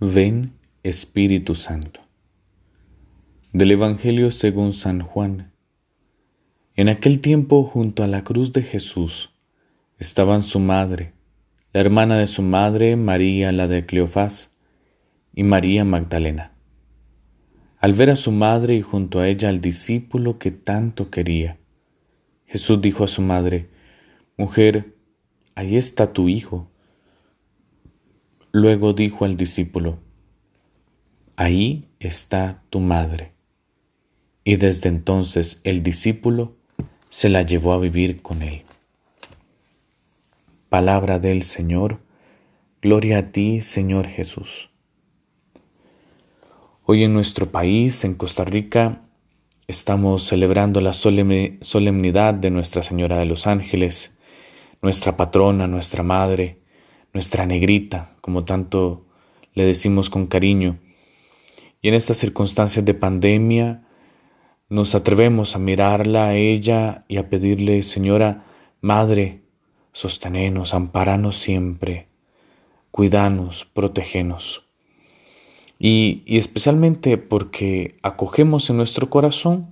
Ven Espíritu Santo. Del Evangelio según San Juan. En aquel tiempo junto a la cruz de Jesús estaban su madre, la hermana de su madre María la de Cleofás y María Magdalena. Al ver a su madre y junto a ella al discípulo que tanto quería, Jesús dijo a su madre, Mujer, ahí está tu hijo. Luego dijo al discípulo, Ahí está tu madre. Y desde entonces el discípulo se la llevó a vivir con él. Palabra del Señor, gloria a ti, Señor Jesús. Hoy en nuestro país, en Costa Rica, estamos celebrando la solemnidad de Nuestra Señora de los Ángeles, nuestra patrona, nuestra madre, nuestra negrita, como tanto le decimos con cariño. Y en estas circunstancias de pandemia nos atrevemos a mirarla a ella y a pedirle, Señora, Madre, sostenenos, amparanos siempre, cuidanos, protegenos. Y, y especialmente porque acogemos en nuestro corazón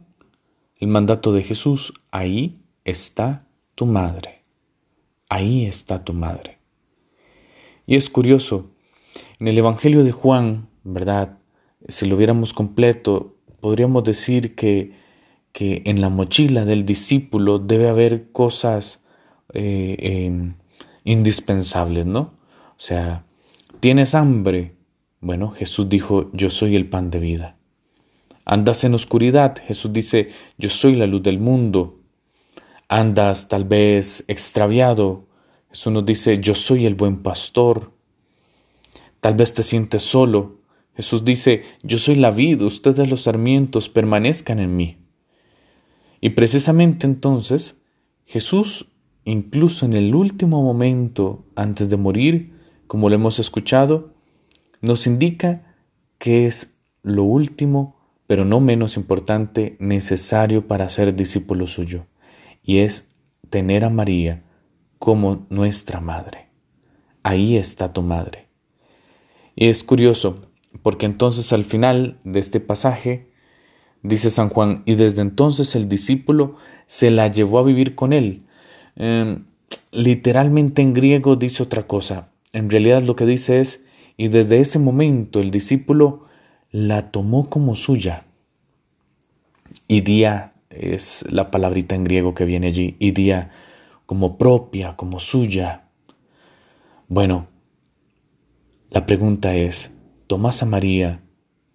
el mandato de Jesús, ahí está tu madre, ahí está tu madre. Y es curioso, en el Evangelio de Juan, ¿verdad? Si lo viéramos completo, podríamos decir que, que en la mochila del discípulo debe haber cosas eh, em, indispensables, ¿no? O sea, ¿tienes hambre? Bueno, Jesús dijo, yo soy el pan de vida. Andas en oscuridad, Jesús dice, yo soy la luz del mundo. Andas tal vez extraviado, Jesús nos dice, yo soy el buen pastor. Tal vez te sientes solo. Jesús dice, yo soy la vida, ustedes los sarmientos, permanezcan en mí. Y precisamente entonces, Jesús, incluso en el último momento antes de morir, como lo hemos escuchado, nos indica que es lo último, pero no menos importante, necesario para ser discípulo suyo, y es tener a María, como nuestra madre. Ahí está tu madre. Y es curioso, porque entonces al final de este pasaje, dice San Juan, y desde entonces el discípulo se la llevó a vivir con él. Em, literalmente en griego dice otra cosa. En realidad lo que dice es, y desde ese momento el discípulo la tomó como suya. Idía es la palabrita en griego que viene allí. Idía como propia, como suya. Bueno, la pregunta es, ¿tomas a María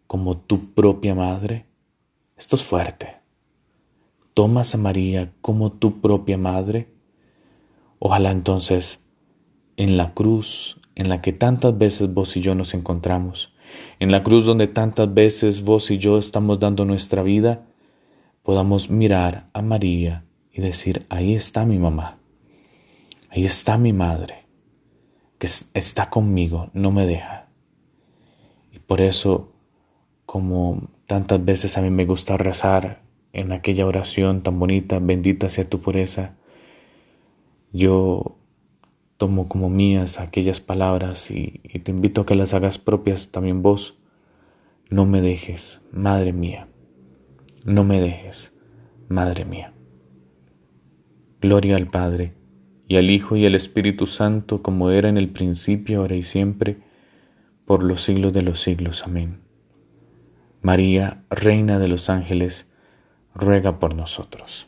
como tu propia madre? Esto es fuerte. ¿Tomas a María como tu propia madre? Ojalá entonces, en la cruz en la que tantas veces vos y yo nos encontramos, en la cruz donde tantas veces vos y yo estamos dando nuestra vida, podamos mirar a María y decir, ahí está mi mamá. Ahí está mi madre, que está conmigo, no me deja. Y por eso, como tantas veces a mí me gusta rezar en aquella oración tan bonita, bendita sea tu pureza, yo tomo como mías aquellas palabras y, y te invito a que las hagas propias también vos. No me dejes, Madre mía. No me dejes, Madre mía. Gloria al Padre y al Hijo y al Espíritu Santo, como era en el principio, ahora y siempre, por los siglos de los siglos. Amén. María, Reina de los ángeles, ruega por nosotros.